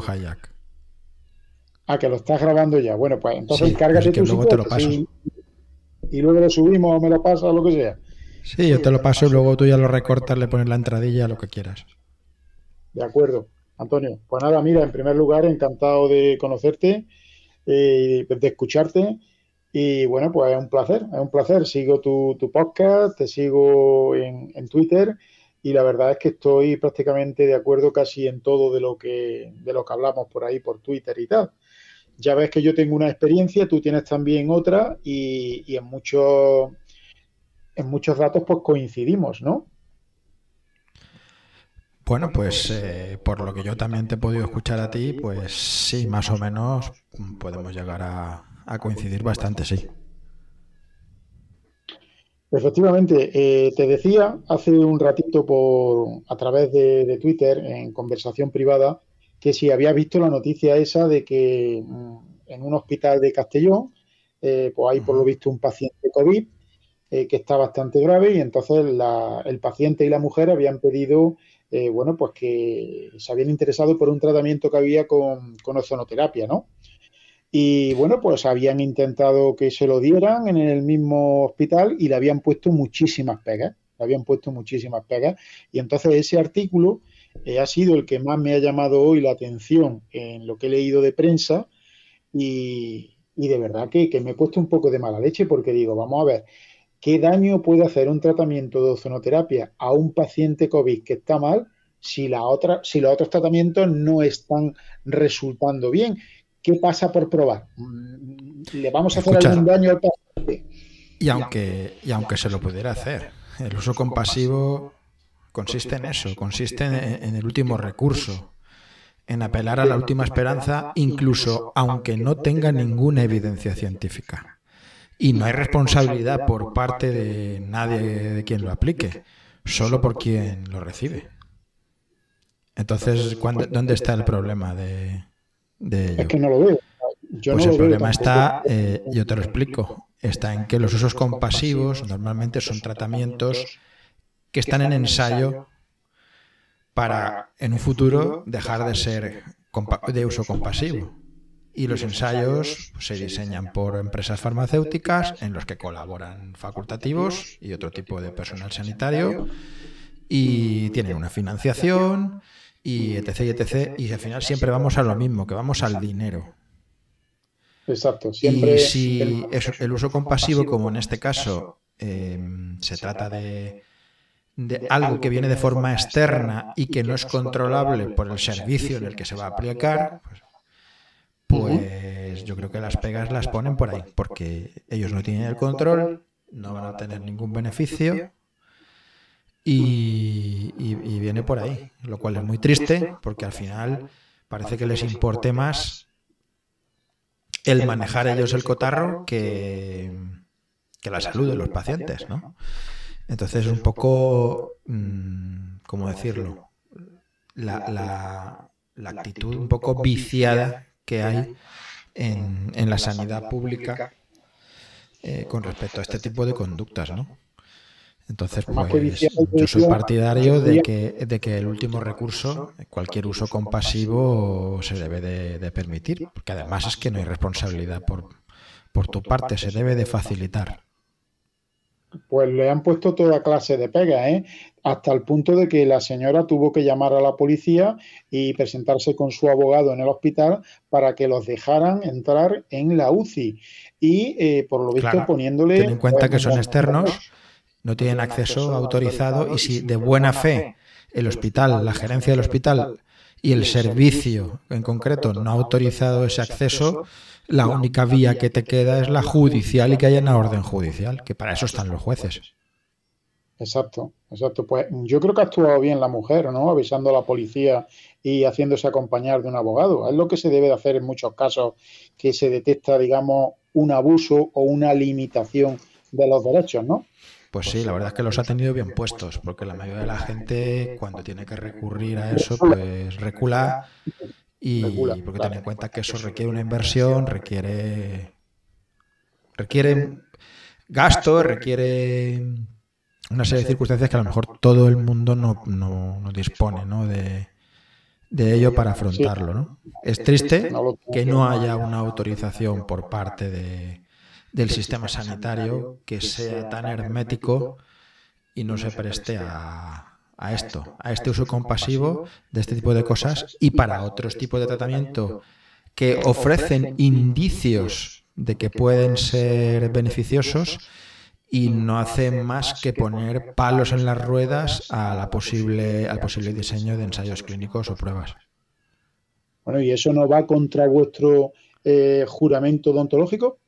Hayak. Ah, que lo estás grabando ya. Bueno, pues entonces Sí, cárgate es que tu luego te lo paso. y luego lo subimos o me lo pasas lo que sea. Sí, yo te lo paso y luego tú ya lo recortas, le pones la entradilla, lo que quieras. De acuerdo, Antonio. Pues nada, mira, en primer lugar, encantado de conocerte, eh, de escucharte. Y bueno, pues es un placer, es un placer. Sigo tu, tu podcast, te sigo en, en Twitter y la verdad es que estoy prácticamente de acuerdo casi en todo de lo que, de lo que hablamos por ahí, por Twitter y tal. Ya ves que yo tengo una experiencia, tú tienes también otra y, y en muchos, en muchos datos pues coincidimos, ¿no? Bueno, pues eh, por lo que yo también te he podido escuchar a ti, pues sí, más o menos mm, podemos llegar a, a coincidir bastante, sí. Efectivamente, eh, te decía hace un ratito por a través de, de Twitter en conversación privada que si había visto la noticia esa de que mm, en un hospital de Castellón, eh, pues hay por lo visto un paciente COVID eh, que está bastante grave y entonces la- el paciente y la mujer habían pedido, eh, bueno, pues que se habían interesado por un tratamiento que había con, con ozonoterapia, ¿no? Y bueno, pues habían intentado que se lo dieran en el mismo hospital y le habían puesto muchísimas pegas, le habían puesto muchísimas pegas. Y entonces ese artículo eh, ha sido el que más me ha llamado hoy la atención en lo que he leído de prensa y, y de verdad que, que me he puesto un poco de mala leche porque digo, vamos a ver, ¿qué daño puede hacer un tratamiento de ozonoterapia a un paciente COVID que está mal si, la otra, si los otros tratamientos no están resultando bien? ¿Qué pasa por probar? ¿Le vamos a hacer algún daño al paciente? Y aunque, y aunque se lo pudiera hacer, el uso compasivo consiste en eso, consiste en, en el último recurso, en apelar a la última esperanza, incluso aunque no tenga ninguna evidencia científica. Y no hay responsabilidad por parte de nadie de quien lo aplique, solo por quien lo recibe. Entonces, ¿cuándo- ¿dónde está el problema de, de ello? Es que no lo veo. Yo Pues no el lo problema está, eh, yo te lo explico, está en que los usos compasivos normalmente son tratamientos que están en ensayo para en un futuro dejar de ser de uso compasivo. Y los ensayos pues, se diseñan por empresas farmacéuticas en los que colaboran facultativos y otro tipo de personal sanitario y tienen una financiación y etc. y etc. Y al final siempre vamos a lo mismo, que vamos al dinero. Exacto. Siempre Y si el- el uso compasivo, como en este caso, eh, se trata de, de algo que viene de forma externa y que no es controlable por el servicio en el que se va a aplicar, pues, pues yo creo que las pegas las ponen por ahí, porque ellos no tienen el control, no van a tener ningún beneficio y, y- y viene por ahí, lo cual es muy triste, porque al final parece que les importe más el manejar ellos el cotarro que, que la salud de los pacientes, ¿no? Entonces, un poco, mm, ¿cómo decirlo? La, la- la actitud un poco viciada que hay en, en la sanidad pública eh, con respecto a este tipo de conductas, ¿no? Entonces, pues yo soy partidario de que, de que el último recurso, cualquier uso compasivo, se debe de, de permitir, porque además es que no hay responsabilidad por, por tu parte, se debe de facilitar. Pues le han puesto toda clase de pegas, ¿eh? Hasta el punto de que la señora tuvo que llamar a la policía y presentarse con su abogado en el hospital para que los dejaran entrar en la UCI. Y eh, por lo visto Claro, poniéndole. ten en cuenta que son externos, no tienen acceso autorizado y si de buena fe el hospital, la gerencia del hospital y el servicio en concreto no ha autorizado ese acceso, la única vía que te queda es la judicial y que haya una orden judicial, que para eso están los jueces. Exacto, exacto. Pues yo creo que ha actuado bien la mujer, ¿no? Avisando a la policía y haciéndose acompañar de un abogado. Es lo que se debe de hacer en muchos casos que se detecta, digamos, un abuso o una limitación de los derechos, ¿no? Pues sí, la verdad es que los ha tenido bien puestos, porque la mayoría de la gente cuando tiene que recurrir a eso, pues recula y porque ten en cuenta que eso requiere una inversión, requiere requiere gasto, requiere una serie de circunstancias que a lo mejor todo el mundo no, no- no dispone ¿no? De, de ello para afrontarlo. ¿no? Es triste que no haya una autorización por parte de, del sistema sanitario que sea tan hermético y no se preste a, a esto, a este uso compasivo de este tipo de cosas y para otros tipos de tratamiento que ofrecen indicios de que pueden ser beneficiosos y no hacen más que poner palos en las ruedas a la posible, al posible diseño de ensayos clínicos o pruebas. Bueno, ¿y eso no va contra vuestro eh, juramento odontológico?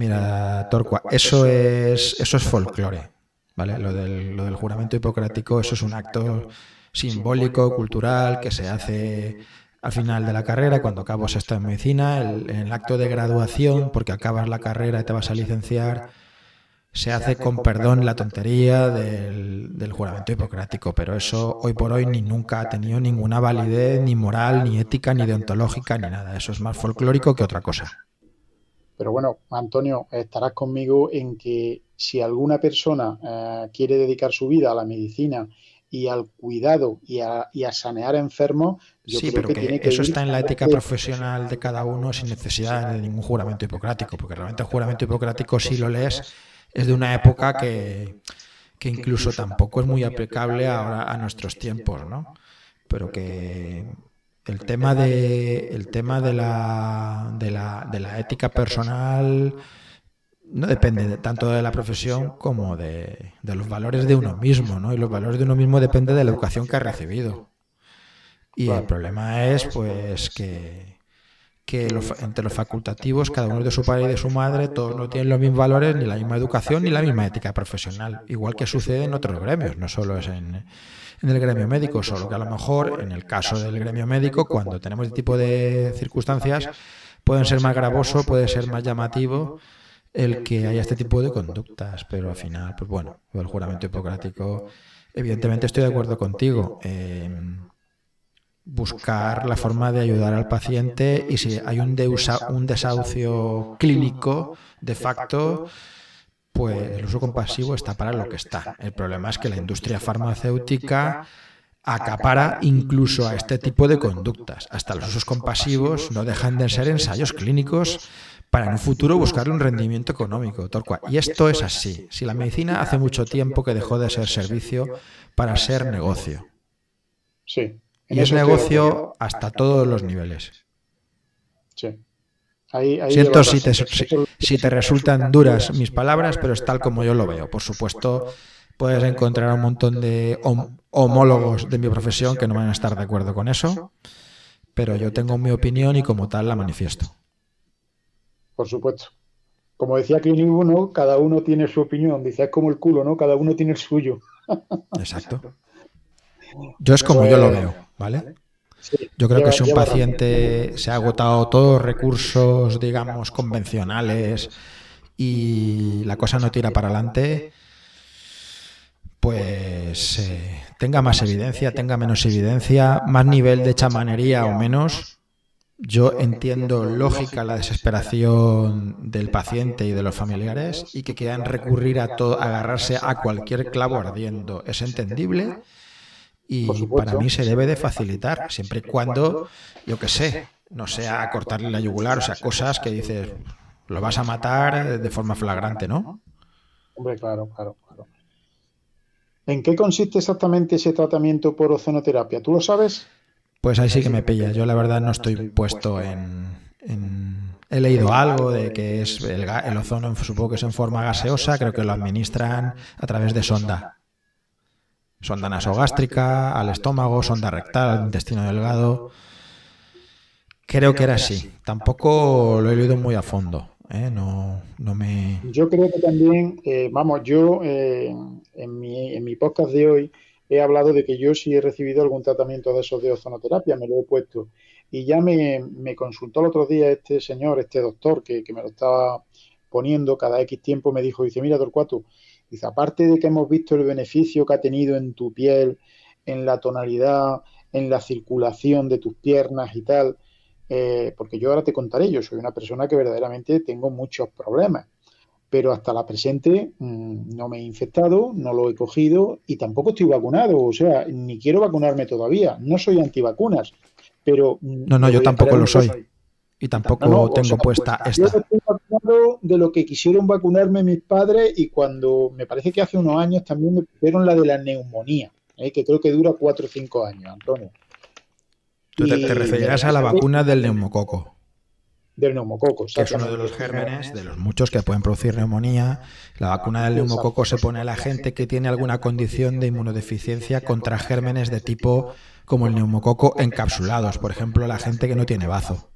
Mira, Torcua, eso es, eso es folclore, ¿vale? Lo del, lo del juramento hipocrático, eso es un acto simbólico, cultural, que se hace al final de la carrera, cuando acabas esto en medicina, el, en el acto de graduación, porque acabas la carrera y te vas a licenciar, se hace con perdón la tontería del, juramento hipocrático, pero eso hoy por hoy ni nunca ha tenido ninguna validez, ni moral, ni ética, ni deontológica, ni nada. Eso es más folclórico que otra cosa. Pero bueno, Antonio, estarás conmigo en que si alguna persona eh, quiere dedicar su vida a la medicina y al cuidado y a, sanear enfermos, yo sí, pero que, eso está en la ética profesional de cada uno sin necesidad de ningún juramento hipocrático, porque realmente el juramento hipocrático si lo lees es de una época que, incluso tampoco es muy aplicable ahora a nuestros tiempos, ¿no? Pero que el tema de, el tema de, la, de, la, de la ética personal no depende tanto de la profesión como de, de, los valores de uno mismo, ¿no? Y los valores de uno mismo depende de la educación que ha recibido. Y el problema es, pues, que, que entre los facultativos, cada uno de su padre y de su madre, todos no tienen los mismos valores, ni la misma educación, ni la misma ética profesional, igual que sucede en otros gremios, no solo es en, el gremio médico, solo que a lo mejor en el caso del gremio médico, cuando tenemos este tipo de circunstancias, pueden ser más gravoso, puede ser más llamativo el que haya este tipo de conductas, pero al final, pues bueno, el juramento hipocrático, evidentemente estoy de acuerdo contigo. Eh, buscar la forma de ayudar al paciente y si hay un, un desahucio clínico de facto, pues el uso compasivo está para lo que está. El problema es que la industria farmacéutica acapara incluso a este tipo de conductas. Hasta los usos compasivos no dejan de ser ensayos clínicos para en un futuro buscar un rendimiento económico. Y esto es así. Si la medicina hace mucho tiempo que dejó de ser servicio para ser negocio. Sí. Y es negocio hasta todos los niveles. Sí. Siento si te, si, te, resultan duras mis palabras, pero es tal como yo lo veo. Por supuesto, puedes encontrar un montón de homólogos de mi profesión que no van a estar de acuerdo con eso, pero yo tengo mi opinión y como tal la manifiesto. Por supuesto. Como decía que uno, cada uno tiene su opinión. Dice, es como el culo, ¿no? Cada uno tiene el suyo. Exacto. Yo es como yo lo veo, ¿vale? Yo creo que si un paciente se ha agotado todos los recursos, digamos, convencionales y la cosa no tira para adelante, pues eh, tenga más evidencia, tenga menos evidencia, más nivel de chamanería o menos. Yo entiendo lógica la desesperación del paciente y de los familiares y que quieran recurrir a todo, agarrarse a cualquier clavo ardiendo. Es entendible y para mí se debe de facilitar, siempre y cuando, yo qué sé, no sea cortarle la yugular, o sea, cosas que dices, lo vas a matar de forma flagrante, ¿no? Hombre, claro, claro, claro. ¿En qué consiste exactamente ese tratamiento por ozonoterapia? ¿Tú lo sabes? Pues ahí sí que me pilla. Yo la verdad no estoy puesto en... He leído algo de que es el, el ozono, supongo que es en forma gaseosa, creo que lo administran a través de sonda sonda nasogástrica, al estómago, sonda rectal, al intestino delgado. Creo que era así. Tampoco lo he leído muy a fondo. ¿eh? No, no me... Yo creo que también, eh, vamos, yo eh, en, mi, en mi podcast de hoy he hablado de que yo sí he recibido algún tratamiento de esos de ozonoterapia, me lo he puesto. Y ya me, me consultó el otro día este señor, este doctor, que, que, me lo estaba poniendo cada X tiempo, me dijo, dice, mira, Torcuato, Dice, aparte de que hemos visto el beneficio que ha tenido en tu piel, en la tonalidad, en la circulación de tus piernas y tal, eh, porque yo ahora te contaré, yo soy una persona que verdaderamente tengo muchos problemas. pero hasta la presente mm, no me he infectado, no lo he cogido y tampoco estoy vacunado, o sea, ni quiero vacunarme todavía. No soy antivacunas, pero... Mm, no, no, yo tampoco lo soy. Y tampoco tengo puesta esta. Yo estoy vacunado de lo que quisieron vacunarme mis padres y cuando me parece que hace unos años también me pusieron la de la neumonía, ¿eh? que creo que dura cuatro o cinco años, Antonio. Tú te, te referirás a la vacuna del neumococo del neumococo. Que es uno de los gérmenes, de los muchos que pueden producir neumonía. La vacuna del neumococo se pone a la gente que tiene alguna condición de inmunodeficiencia contra gérmenes de tipo como el neumococo encapsulados, por ejemplo, la gente que no tiene bazo.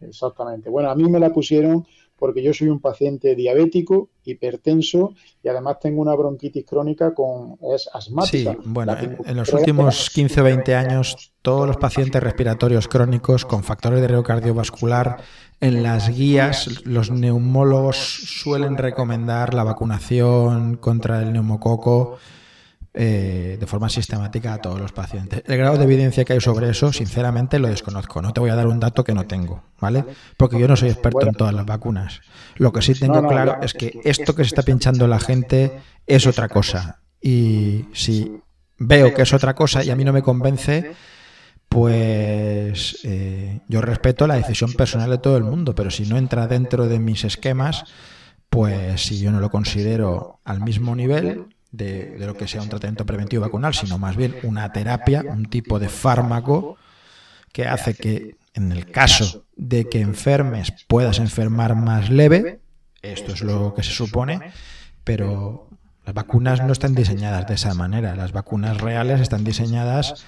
Exactamente. Bueno, a mí me la pusieron porque yo soy un paciente diabético, hipertenso y además tengo una bronquitis crónica con es asmática. Sí, bueno, en, los últimos 15 o 20 años todos los pacientes respiratorios crónicos con factores de riesgo cardiovascular en las guías los neumólogos suelen recomendar la vacunación contra el neumococo eh, de forma sistemática a todos los pacientes. El grado de evidencia que hay sobre eso, sinceramente, lo desconozco. No te voy a dar un dato que no tengo, ¿vale? Porque yo no soy experto en todas las vacunas. Lo que sí tengo claro es que esto que se está pinchando la gente es otra cosa. Y si veo que es otra cosa y a mí no me convence, pues eh, yo respeto la decisión personal de todo el mundo, pero si no entra dentro de mis esquemas, pues si yo no lo considero al mismo nivel, de, lo que sea un tratamiento preventivo vacunal, sino más bien una terapia, un tipo de fármaco que hace que en el caso de que enfermes puedas enfermar más leve, esto es lo que se supone, pero las vacunas no están diseñadas de esa manera, las vacunas reales están diseñadas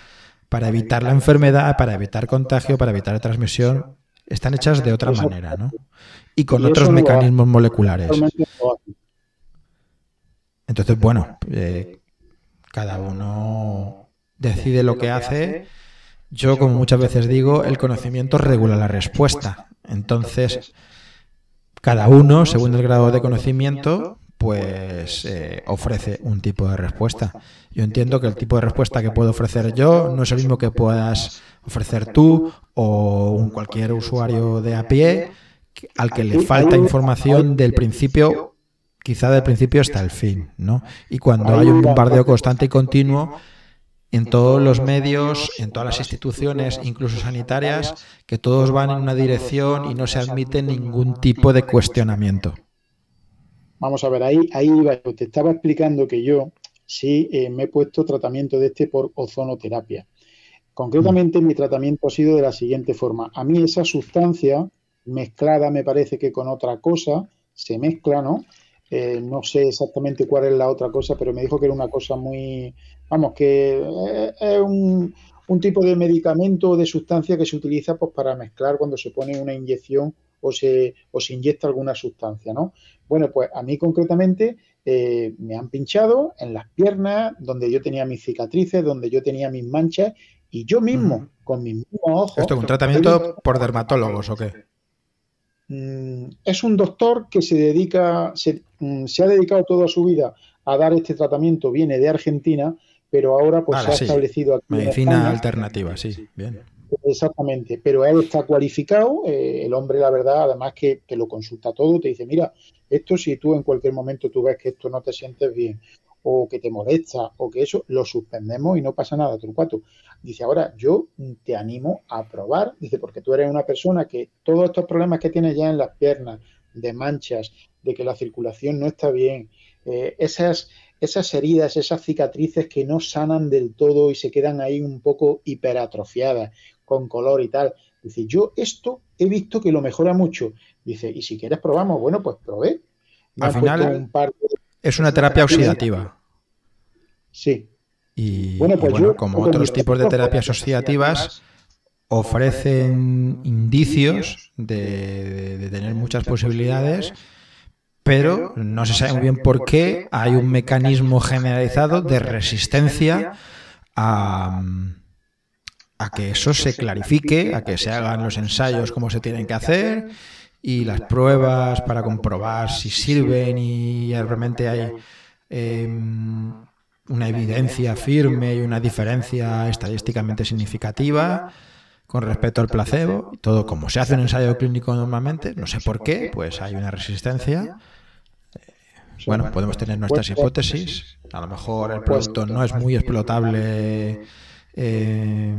para evitar la enfermedad, para evitar contagio, para evitar transmisión, están hechas de otra manera, ¿no? Y con otros mecanismos moleculares. Entonces, bueno, eh, cada uno decide lo que hace. Yo, como muchas veces digo, el conocimiento regula la respuesta. Entonces, cada uno, según el grado de conocimiento, pues eh, ofrece un tipo de respuesta. Yo entiendo que el tipo de respuesta que puedo ofrecer yo no es el mismo que puedas ofrecer tú o un cualquier usuario de a pie al que le falta información del principio quizá del principio hasta el fin, ¿no? Y cuando hay un bombardeo constante y continuo en todos los medios, en todas las instituciones, incluso sanitarias, que todos van en una dirección y no se admite ningún tipo de cuestionamiento. Vamos a ver, ahí, ahí te estaba explicando que yo sí eh, me he puesto tratamiento de este por ozonoterapia. Concretamente mi tratamiento ha sido de la siguiente forma. A mí esa sustancia mezclada me parece que con otra cosa se mezcla, ¿no? Eh, no sé exactamente cuál es la otra cosa, pero me dijo que era una cosa muy, vamos, que eh, es un, tipo de medicamento o de sustancia que se utiliza pues, para mezclar cuando se pone una inyección o se, o se inyecta alguna sustancia, ¿no? Bueno, pues a mí concretamente eh, me han pinchado en las piernas, donde yo tenía mis cicatrices, donde yo tenía mis manchas, y yo mismo, con mis mismos ojos... ¿Esto es un tratamiento por dermatólogos o qué? Mm, es un doctor que se dedica, mm, se, ha dedicado toda su vida a dar este tratamiento, viene de Argentina, pero ahora pues se ha establecido aquí. Medicina alternativa, sí, bien. Exactamente, pero él está cualificado, eh, el hombre la verdad, además que, que, lo consulta todo, te dice, mira, esto si tú en cualquier momento tú ves que esto no te sientes bien o que te molesta o que eso, lo suspendemos y no pasa nada, Trucuato. Dice, ahora yo te animo a probar, dice, porque tú eres una persona que todos estos problemas que tienes ya en las piernas, de manchas, de que la circulación no está bien, eh, esas, esas heridas, esas cicatrices que no sanan del todo y se quedan ahí un poco hiperatrofiadas, con color y tal. Dice, yo esto he visto que lo mejora mucho. Dice, y si quieres probamos, bueno, pues probé. Al final, es una terapia oxidativa. Sí. Y bueno, pues como otros tipos de terapias oxidativas, ofrecen indicios de, tener muchas posibilidades, pero no se sabe muy bien por qué hay un mecanismo generalizado de resistencia a, a que eso se clarifique, a que se hagan los ensayos como se tienen que hacer y las pruebas para comprobar si sirven y realmente hay em, una evidencia firme y una diferencia estadísticamente significativa con respecto al placebo, todo como se hace un ensayo clínico normalmente, no sé por qué, pues hay una resistencia. Bueno, podemos tener nuestras hipótesis. A lo mejor el producto no es muy explotable eh,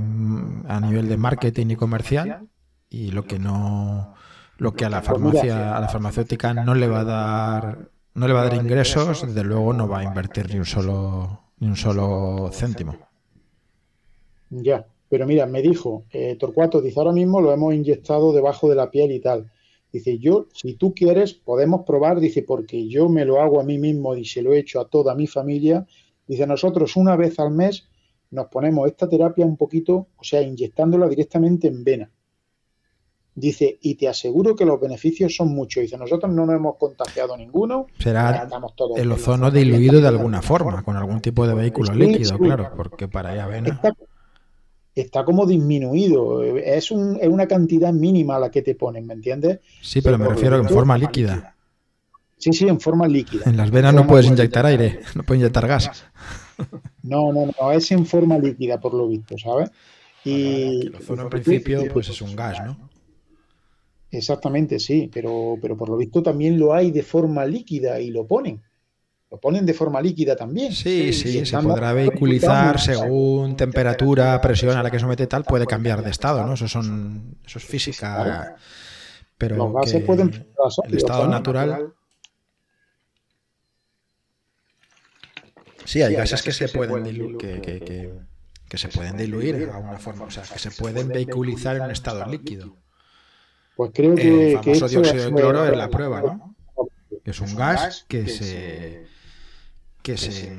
a nivel de marketing y comercial y lo que no lo que a la farmacia a la farmacéutica no le va a dar no le va a dar ingresos desde luego no va a invertir ni un solo ni un solo céntimo. Ya pero mira me dijo eh, Torcuato dice ahora mismo lo hemos inyectado debajo de la piel y tal dice yo si tú quieres podemos probar dice porque yo me lo hago a mí mismo y se lo he hecho a toda mi familia dice nosotros una vez al mes nos ponemos esta terapia un poquito, o sea, inyectándola directamente en vena. Dice, y te aseguro que los beneficios son muchos. Dice, nosotros no nos hemos contagiado ninguno. Será el ozono diluido de alguna forma, con algún tipo de vehículo líquido, claro, porque para allá vena. Está, como disminuido. Es, una cantidad mínima la que te ponen, ¿me entiendes? Sí, pero me refiero en forma líquida. Sí, sí, en forma líquida. En las venas no puedes inyectar aire, no puedes inyectar gas. No, no, no, es en forma líquida por lo visto, ¿sabes? Y el ozono en principio pues es un gas, ¿no? Exactamente, sí, pero, pero por lo visto también lo hay de forma líquida y lo ponen. Lo ponen de forma líquida también. Sí, sí, se podrá vehiculizar según temperatura, presión a la que somete tal, puede cambiar de estado, ¿no? Eso, son, eso es física. Pero Los gases pueden el estado natural Sí, hay gases que, se pueden diluir, que, se pueden diluir a una forma, o sea, que se pueden vehiculizar en un estado líquido. Pues creo que. El famoso dióxido de cloro es la prueba, ¿no? Que es un gas que se. que se.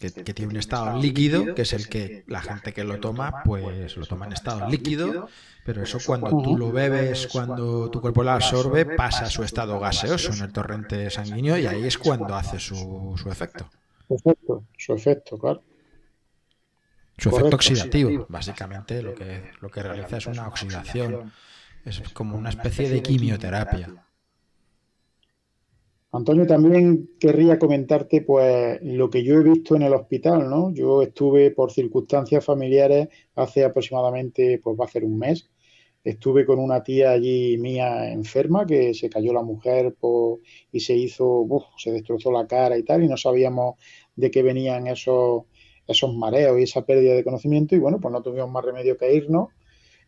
Que, tiene un estado líquido, que es el que la gente que lo toma, pues lo toma en estado líquido, pero eso cuando tú lo bebes, cuando tu cuerpo lo absorbe, pasa a su estado gaseoso en el torrente sanguíneo y ahí es cuando hace su, su efecto. Su efecto, su efecto, claro. Su efecto oxidativo, básicamente lo que, lo que realiza es una oxidación, es como una especie de quimioterapia. Antonio, también querría comentarte pues lo que yo he visto en el hospital, ¿no? Yo estuve por circunstancias familiares hace aproximadamente, pues va a ser un mes, Estuve con una tía allí mía enferma que se cayó la mujer y se hizo, se destrozó la cara y tal, y no sabíamos de qué venían esos, esos mareos y esa pérdida de conocimiento, y bueno, pues no tuvimos más remedio que irnos.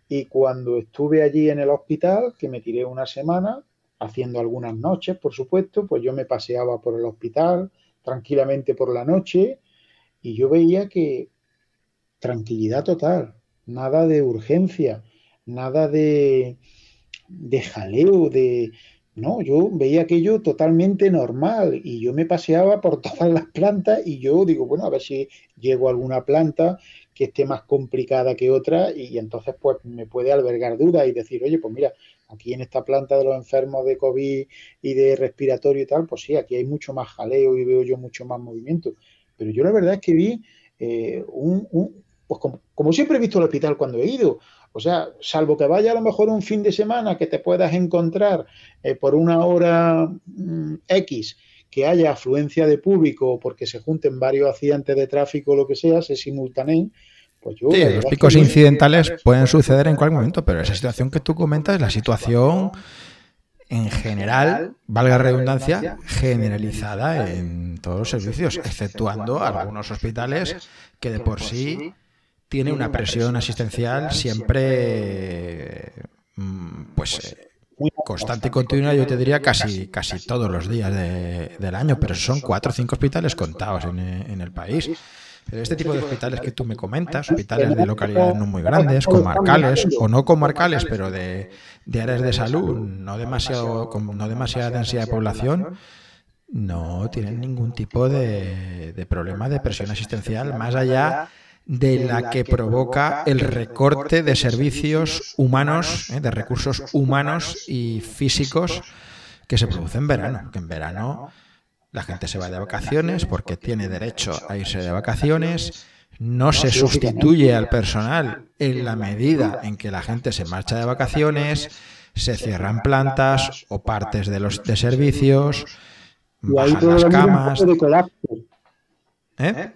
Y cuando estuve allí en el hospital, que me tiré una semana, haciendo algunas noches, por supuesto, pues yo me paseaba por el hospital tranquilamente por la noche y yo veía que tranquilidad total, nada de urgencia nada de, de jaleo, de... No, yo veía aquello totalmente normal y yo me paseaba por todas las plantas y yo digo, bueno, a ver si llego a alguna planta que esté más complicada que otra y entonces pues me puede albergar dudas y decir, oye, pues mira, aquí en esta planta de los enfermos de COVID y de respiratorio y tal, pues sí, aquí hay mucho más jaleo y veo yo mucho más movimiento. Pero yo la verdad es que vi eh, un, pues como, siempre he visto el hospital cuando he ido, o sea, salvo que vaya a lo mejor un fin de semana que te puedas encontrar eh, por una hora mm, X que haya afluencia de público porque se junten varios accidentes de tráfico o lo que sea, se simultaneen, pues yo, sí, los picos incidentales pueden suceder en cualquier momento, pero esa situación que tú comentas es la situación en general, valga redundancia, generalizada en todos los servicios, exceptuando algunos hospitales que de por sí tiene una presión asistencial siempre mm, pues eh, constante y continua, yo te diría casi, casi todos los días del año, pero son cuatro o cinco hospitales contados en, el país. Pero este tipo de hospitales que tú me comentas, hospitales de localidades no muy grandes, comarcales o no comarcales, pero de, áreas de salud, no, demasiado, con no demasiada densidad de población, no tienen ningún tipo de, de problema de presión asistencial más allá de la que provoca el recorte de servicios humanos, eh, de recursos humanos y físicos que se produce en verano. Que en verano la gente se va de vacaciones porque tiene derecho a irse de vacaciones. No se sustituye al personal en la medida en que la gente se marcha de vacaciones, se cierran plantas o partes de los de servicios, bajan las camas. ¿Eh?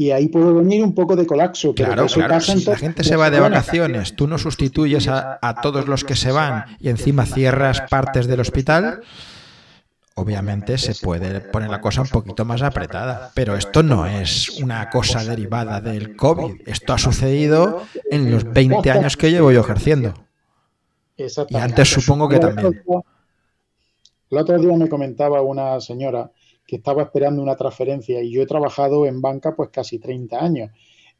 Y ahí puede venir un poco de colapso. claro, claro. Si la gente se va de vacaciones, tú no sustituyes a, todos los que se van y encima cierras partes del hospital, obviamente se puede poner la cosa un poquito más apretada. Pero esto no es una cosa derivada del COVID. Esto ha sucedido en los 20 años que llevo yo ejerciendo. Y antes supongo que también. El otro día me comentaba una señora que estaba esperando una transferencia y yo he trabajado en banca pues casi 30 años.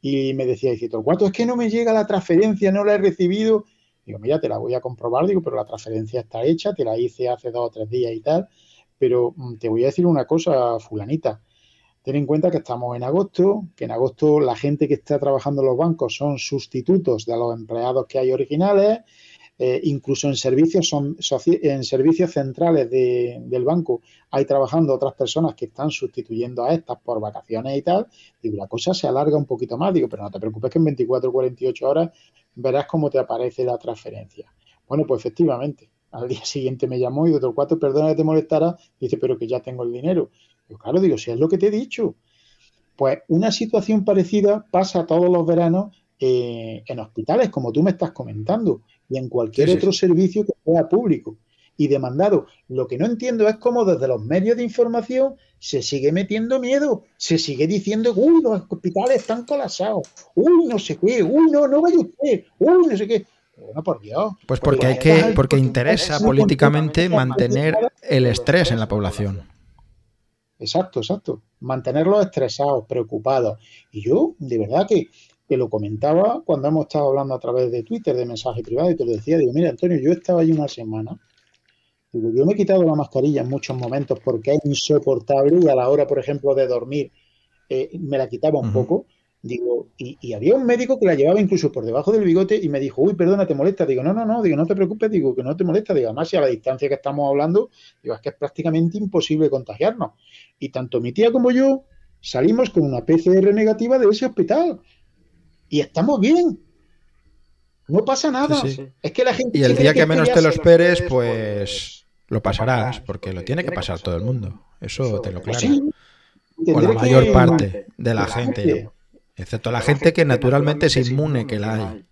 Y me decía, dice, ¿cuánto es que no me llega la transferencia? No la he recibido. Digo, mira, te la voy a comprobar, digo, pero la transferencia está hecha, te la hice hace dos o tres días y tal. Pero mm, te voy a decir una cosa, fulanita. Ten en cuenta que estamos en agosto, que en agosto la gente que está trabajando en los bancos son sustitutos de los empleados que hay originales, eh, incluso en servicios, son, en servicios centrales del banco hay trabajando otras personas que están sustituyendo a estas por vacaciones y tal, digo, la cosa se alarga un poquito más, digo, pero no te preocupes que en 24 o 48 horas verás cómo te aparece la transferencia. Bueno, pues efectivamente, al día siguiente me llamó y otro cuatro, perdona que te molestara, dice, pero que ya tengo el dinero. Yo, claro, digo, si es lo que te he dicho. Pues una situación parecida pasa todos los veranos eh, en hospitales, como tú me estás comentando y en cualquier otro servicio que sea público y demandado. Lo que no entiendo es cómo desde los medios de información se sigue metiendo miedo, se sigue diciendo, uy, los hospitales están colapsados, uy, no sé qué, uy, no, no vaya usted, uy, no sé qué. Bueno, por Dios. Pues porque hay que, porque interesa políticamente mantener el estrés en la población. Exacto, exacto. Mantenerlos estresados, preocupados. Y yo, de verdad que que lo comentaba cuando hemos estado hablando a través de Twitter, de mensaje privado, y te lo decía, digo, mira, Antonio, yo estaba ahí una semana, digo, yo me he quitado la mascarilla en muchos momentos porque es insoportable y a la hora, por ejemplo, de dormir, eh, me la quitaba un poco, digo, y, había un médico que la llevaba incluso por debajo del bigote y me dijo, uy, perdona, te molesta, digo, no, no, no, digo, no te preocupes, digo, que no te molesta, digo, además, si a la distancia que estamos hablando, digo, es que es prácticamente imposible contagiarnos. Y tanto mi tía como yo salimos con una PCR negativa de ese hospital y estamos bien. No pasa nada. Es que la gente. Y el día que, menos te lo esperes, pues lo pasarás, porque lo tiene que pasar todo el mundo. Eso te lo claro. o la mayor parte de la gente, excepto la gente que naturalmente es inmune que la hay.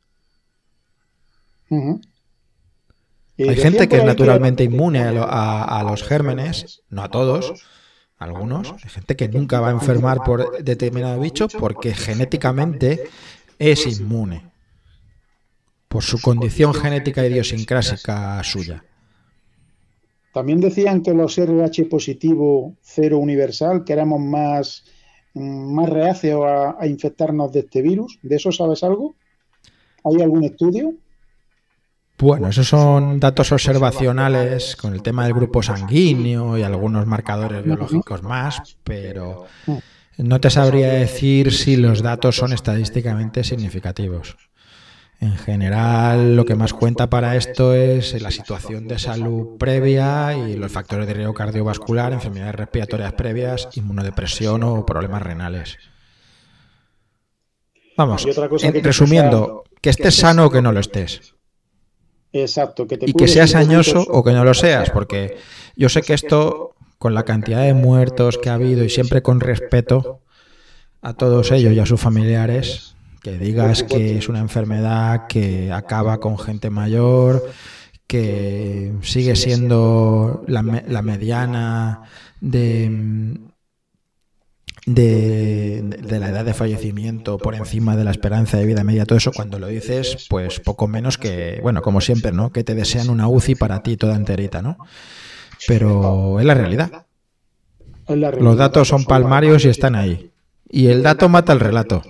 Hay gente que es naturalmente inmune a, los gérmenes, no a todos, algunos. Hay gente que nunca va a enfermar por determinado bicho porque genéticamente es inmune por su condición genética idiosincrásica suya. También decían que los RH positivo cero universal, que éramos más, más reacios a, infectarnos de este virus. ¿De eso sabes algo? ¿Hay algún estudio? Bueno, esos son datos observacionales con el tema del grupo sanguíneo y algunos marcadores biológicos más, pero mm. No te sabría decir si los datos son estadísticamente significativos. En general, lo que más cuenta para esto es la situación de salud previa y los factores de riesgo cardiovascular, enfermedades respiratorias previas, inmunodepresión o problemas renales. Vamos, resumiendo, que estés sano o que no lo estés. Exacto, que y que seas añoso o que no lo seas, porque yo sé que esto con la cantidad de muertos que ha habido y siempre con respeto a todos ellos y a sus familiares, que digas que es una enfermedad que acaba con gente mayor, que sigue siendo la, mediana de, de, la edad de fallecimiento por encima de la esperanza de vida media, todo eso, cuando lo dices, pues poco menos que, bueno, como siempre, ¿no? Que te desean una UCI para ti toda enterita, ¿no? Pero es la realidad. Los datos son palmarios y están ahí. Y el dato mata el relato.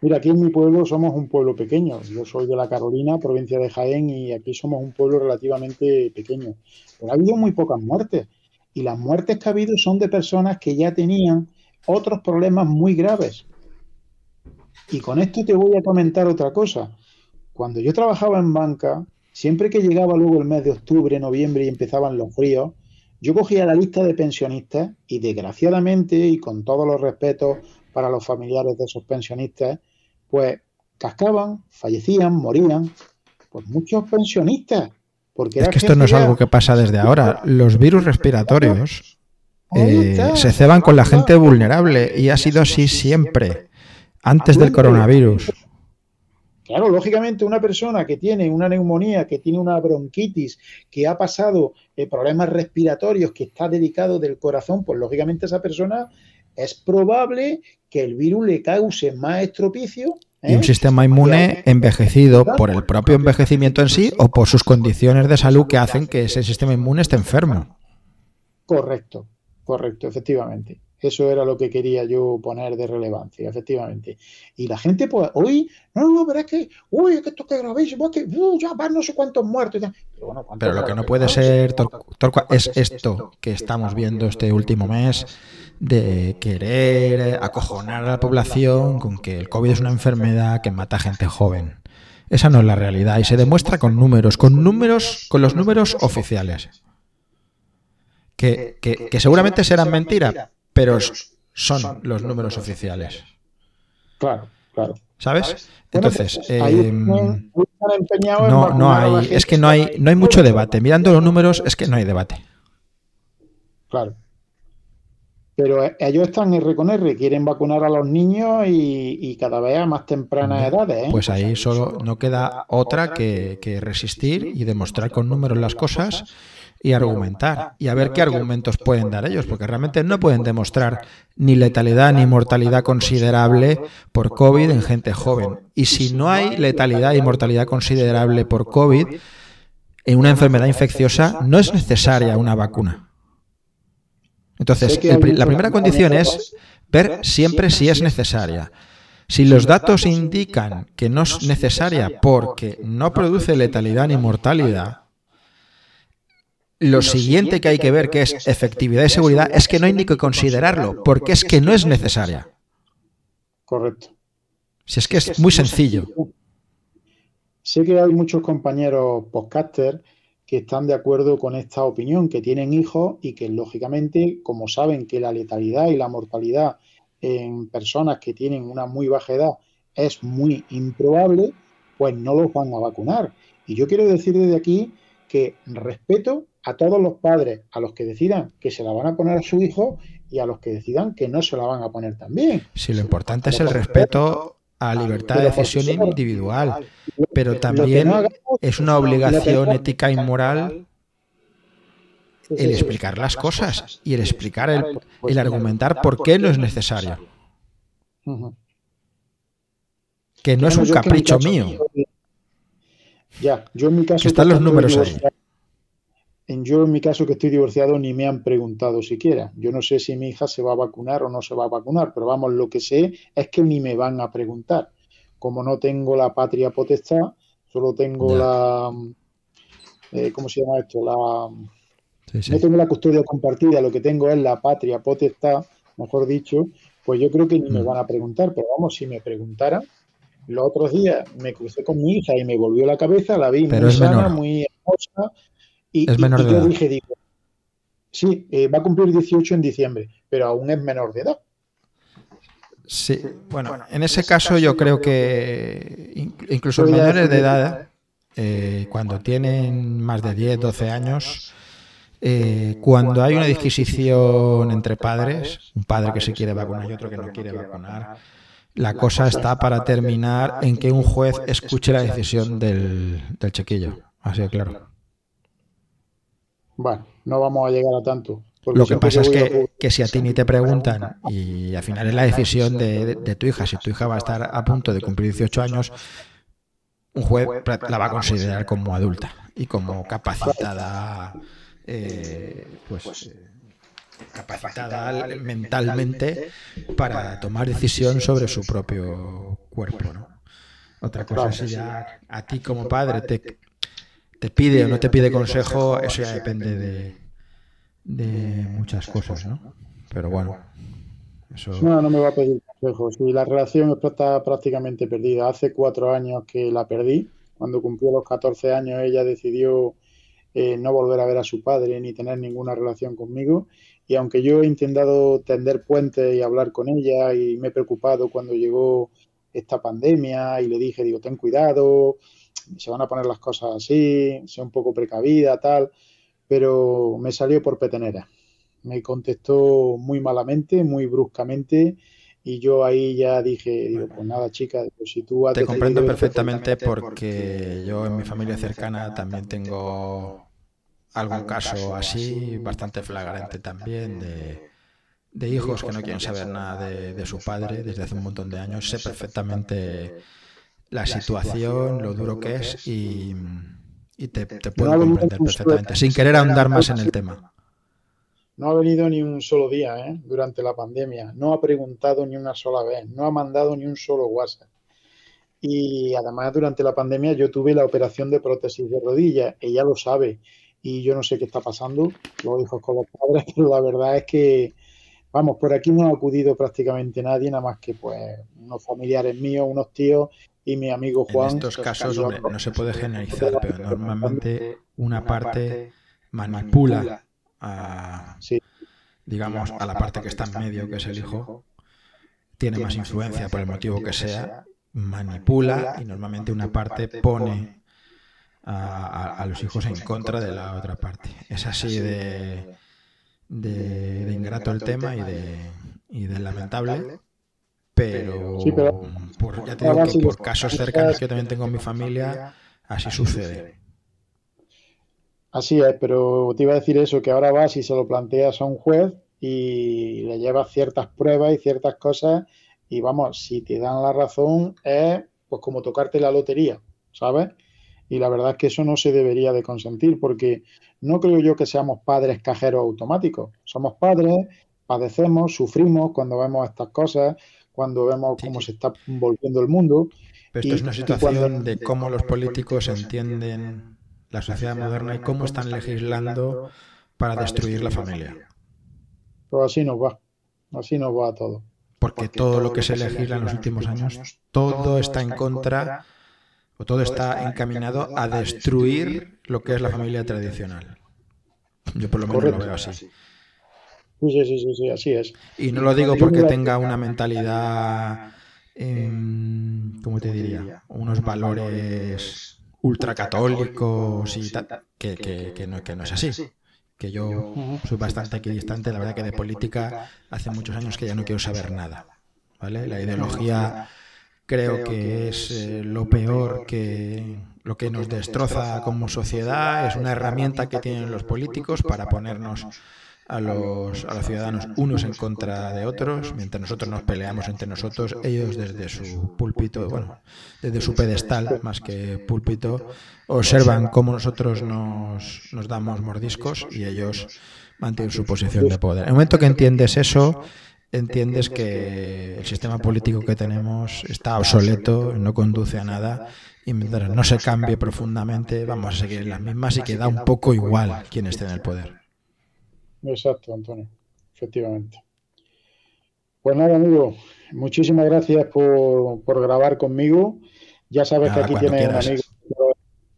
Mira, aquí en mi pueblo somos un pueblo pequeño. Yo soy de la Carolina, provincia de Jaén, y aquí somos un pueblo relativamente pequeño. Pero ha habido muy pocas muertes. Y las muertes que ha habido son de personas que ya tenían otros problemas muy graves. Y con esto te voy a comentar otra cosa. Cuando yo trabajaba en banca, Siempre que llegaba luego el mes de octubre, noviembre y empezaban los fríos, yo cogía la lista de pensionistas y desgraciadamente y con todos los respetos para los familiares de esos pensionistas, pues cascaban, fallecían, morían, pues muchos pensionistas. Porque es que esto no es algo que pasa desde ahora. Los virus respiratorios eh, se ceban con la gente vulnerable y ha sido así siempre, antes del coronavirus. Claro, lógicamente una persona que tiene una neumonía, que tiene una bronquitis, que ha pasado eh, problemas respiratorios, que está dedicado del corazón, pues lógicamente esa persona es probable que el virus le cause más estropicio. Y un ¿eh? sistema inmune envejecido por el propio envejecimiento en sí o por sus condiciones de salud que hacen que ese sistema inmune esté enfermo. Correcto, correcto, efectivamente. Eso era lo que quería yo poner de relevancia, efectivamente. Y la gente, pues, hoy, no, no, pero es que, uy, es que esto que gravísimo, es que uh, ya van no sé cuántos muertos. Pero, lo que no puede ser, Torqua, es esto que estamos viendo este último mes de querer acojonar a la población con que el COVID es una enfermedad que mata a gente joven. Esa no es la realidad y se demuestra con números, con números, con los números oficiales. Que, que, que seguramente serán mentiras, pero son los números oficiales. Claro, claro. ¿Sabes? Entonces, em, no, no hay, es que no hay, no hay mucho debate. Mirando los números, es que no hay debate. Claro. Pero eh, ellos están R con R, quieren vacunar a los niños y, cada vez a más tempranas edades. ¿eh? Pues ahí solo no queda otra que, que resistir y demostrar con números las cosas y argumentar y a ver qué argumentos pueden dar ellos, porque realmente no pueden demostrar ni letalidad ni mortalidad considerable por COVID en gente joven. Y si no hay letalidad y mortalidad considerable por COVID en una enfermedad infecciosa, no es necesaria una vacuna. Entonces, la primera condición es ver siempre si es necesaria. Si los datos indican que no es necesaria porque no produce letalidad ni mortalidad, lo siguiente que hay que ver, que es efectividad y seguridad, es que no hay ni que considerarlo, porque es que no es necesaria. Correcto. Si es que es muy sencillo. Sé que hay muchos compañeros podcasters que están de acuerdo con esta opinión, que tienen hijos y que lógicamente, como saben que la letalidad y la mortalidad en personas que tienen una muy baja edad es muy improbable, pues no los van a vacunar. Y yo quiero decir desde aquí que respeto a todos los padres, a los que decidan que se la van a poner a su hijo y a los que decidan que no se la van a poner también. Sí, lo importante es el respeto a libertad de decisión individual, pero también es una obligación ética y moral el explicar las cosas y el explicar, el, el argumentar por qué no es necesario. Que no es un capricho mío. Ya, yo en mi caso. Que están los números ahí. En yo, en mi caso, que estoy divorciado, ni me han preguntado siquiera. Yo no sé si mi hija se va a vacunar o no se va a vacunar, pero vamos, lo que sé es que ni me van a preguntar. Como no tengo la patria potestad, solo tengo la. Eh, ¿Cómo se llama esto? La. No tengo la custodia compartida, lo que tengo es la patria potestad, mejor dicho, pues yo creo que ni me mm. van a preguntar, pero vamos, si me preguntaran, los otros días me crucé con mi hija y me volvió la cabeza, la vi muy sana, muy hermosa, y, es menor de yo edad. dije, digo, sí, eh, va a cumplir 18 en diciembre, pero aún es menor de edad. Sí, bueno, en ese caso yo creo que incluso menores de edad, eh, cuando tienen más de 10, 12 años, eh, cuando hay una disquisición entre padres, un padre que se quiere vacunar y otro que no quiere vacunar, la cosa está para terminar en que un juez escuche la decisión del, del chiquillo. Así de claro. Bueno, no vamos a llegar a tanto. Lo que pasa es que, si a ti ni te preguntan y al final es la decisión de, tu hija, si tu hija va a estar a punto de cumplir 18 años, un juez la va a considerar como adulta y como capacitada, eh, pues eh, capacitada mentalmente para tomar decisión sobre su propio cuerpo. ¿no? Otra cosa es si ya a ti como padre te te pide o no te pide consejo, eso ya depende de, de muchas cosas, ¿no? Pero bueno. Eso... No, no me va a pedir consejo. Si la relación está prácticamente perdida. Hace cuatro años que la perdí. Cuando cumplió los 14 años, ella decidió eh, no volver a ver a su padre ni tener ninguna relación conmigo. Y aunque yo he intentado tender puentes y hablar con ella y me he preocupado cuando llegó esta pandemia y le dije, digo, ten cuidado, se van a poner las cosas así, sea un poco precavida, tal, pero me salió por petenera. Me contestó muy malamente, muy bruscamente y yo ahí ya dije, digo, pues nada, chica, si tú has Te comprendo perfectamente porque yo en mi familia cercana también tengo algún caso así, bastante flagrante también, de, hijos que no quieren saber nada de, su padre desde hace un montón de años. Sé perfectamente la situación, lo duro que es y, te, te puedo comprender perfectamente, sin querer ahondar más en el tema. No ha venido ni un solo día ¿eh? durante la pandemia, no ha preguntado ni una sola vez, no ha mandado ni un solo WhatsApp. Y además durante la pandemia yo tuve la operación de prótesis de rodilla, ella lo sabe y yo no sé qué está pasando, lo dijo con los padres, pero la verdad es que, vamos, por aquí no ha acudido prácticamente nadie, nada más que pues unos familiares míos, unos tíos y mi amigo Juan. En estos casos, no se puede generalizar, pero normalmente una parte manipula a, digamos, a la parte que está en medio, que es el hijo, tiene más influencia por el motivo que sea, manipula y normalmente una parte pone a, los hijos en contra de la otra parte. Es así de, de, ingrato el tema y de, y de lamentable. Pero, por, ya te que por casos cercanos que yo también tengo en mi familia, así sucede. Así es, pero te iba a decir eso, que ahora vas y se lo planteas a un juez y le llevas ciertas pruebas y ciertas cosas y vamos, si te dan la razón es pues como tocarte la lotería, ¿sabes? Y la verdad es que eso no se debería de consentir porque no creo yo que seamos padres cajeros automáticos. Somos padres, padecemos, sufrimos cuando vemos estas cosas, cuando vemos cómo se está volviendo el mundo. Pero esto es una situación de cómo los políticos entienden la sociedad moderna y cómo están legislando para destruir la familia. Pues así nos va, así nos va todo. Porque todo lo que se legisla en los últimos años, todo está en contra o todo está encaminado a destruir lo que es la familia tradicional. Yo por lo menos lo veo así. Sí, sí, sí, así es. Y no lo digo porque tenga una mentalidad, ¿cómo te diría? Unos valores ultracatólicos y tal, que, que, no, que no es así. Que yo soy bastante equidistante, la verdad que de política hace muchos años que ya no quiero saber nada. ¿vale? La ideología creo que es eh, lo peor que lo que nos destroza como sociedad, es una herramienta que tienen los políticos para ponernos a los, a los ciudadanos unos en contra de otros, mientras nosotros nos peleamos entre nosotros, ellos desde su púlpito, bueno, desde su pedestal más que púlpito, observan cómo nosotros nos, nos damos mordiscos y ellos mantienen su posición de poder. En el momento que entiendes eso, entiendes que el sistema político que tenemos está obsoleto, no conduce a nada y mientras no se cambie profundamente vamos a seguir en las mismas y queda un poco igual quien esté en el poder. Exacto, Antonio, efectivamente. Pues nada, amigo, muchísimas gracias por, grabar conmigo. Ya sabes que aquí tienes un amigo,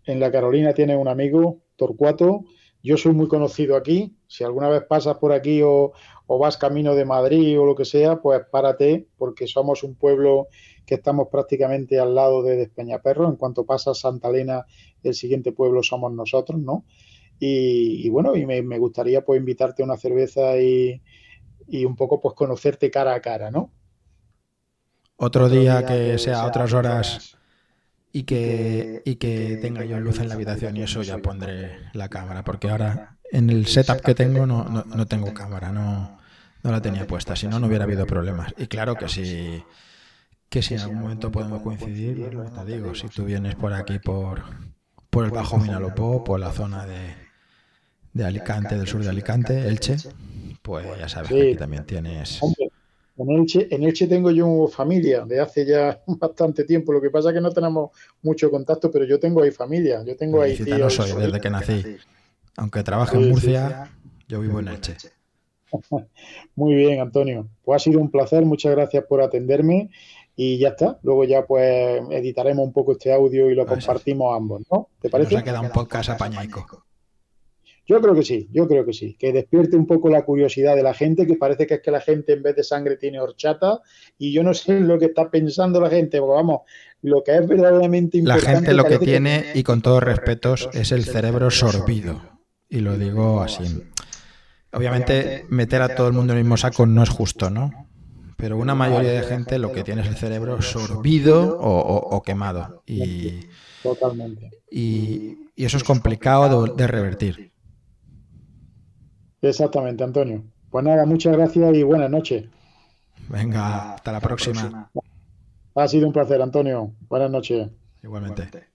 en la Carolina tienes un amigo, Torcuato. Yo soy muy conocido aquí. Si alguna vez pasas por aquí o, o vas camino de Madrid o lo que sea, pues párate, porque somos un pueblo que estamos prácticamente al lado de Despeñaperro. En cuanto pasas Santa Elena, el siguiente pueblo somos nosotros, ¿no? Y, bueno, y me, gustaría pues invitarte a una cerveza y, un poco pues conocerte cara a cara, ¿no? Otro día que sea a otras horas y que, y que tenga yo luz en la habitación y eso ya pondré la cámara, porque ahora en el setup que tengo no, no, tengo cámara, no, no la tenía puesta, si no, no hubiera habido problemas. Y claro que si, que si en algún momento podemos coincidir, te digo, si tú vienes por aquí, por, por el Bajo Minalopó, por la zona de, de Alicante, del sur de Alicante, Elche, pues ya sabes que aquí también tienes... en Elche, en Elche tengo yo familia de hace ya bastante tiempo. Lo que pasa es que no tenemos mucho contacto, pero yo tengo ahí familia. Yo tengo ahí no soy desde que nací. Aunque trabaje en Murcia, yo vivo en Elche. Muy bien, Antonio. Pues ha sido un placer. Muchas gracias por atenderme. Y ya está. Luego ya pues editaremos un poco este audio y lo compartimos ambos, ¿no? ¿Te parece? Nos ha quedado un podcast apañaico. Yo creo que sí, yo creo que sí, que despierte un poco la curiosidad de la gente, que parece que es que la gente en vez de sangre tiene horchata, y yo no sé lo que está pensando la gente, porque vamos, lo que es verdaderamente importante. La gente lo que tiene, y con todos respetos, es el cerebro sorbido, y lo digo así. Obviamente, meter a todo el mundo en el mismo saco no es justo, ¿no? Pero una mayoría de gente lo que tiene es el cerebro sorbido o, quemado. Y, Totalmente. Y, eso es complicado de, revertir. Exactamente, Antonio. Pues nada, muchas gracias y buenas noches. Venga, hasta la próxima. Ha sido un placer, Antonio. Buenas noches. Igualmente.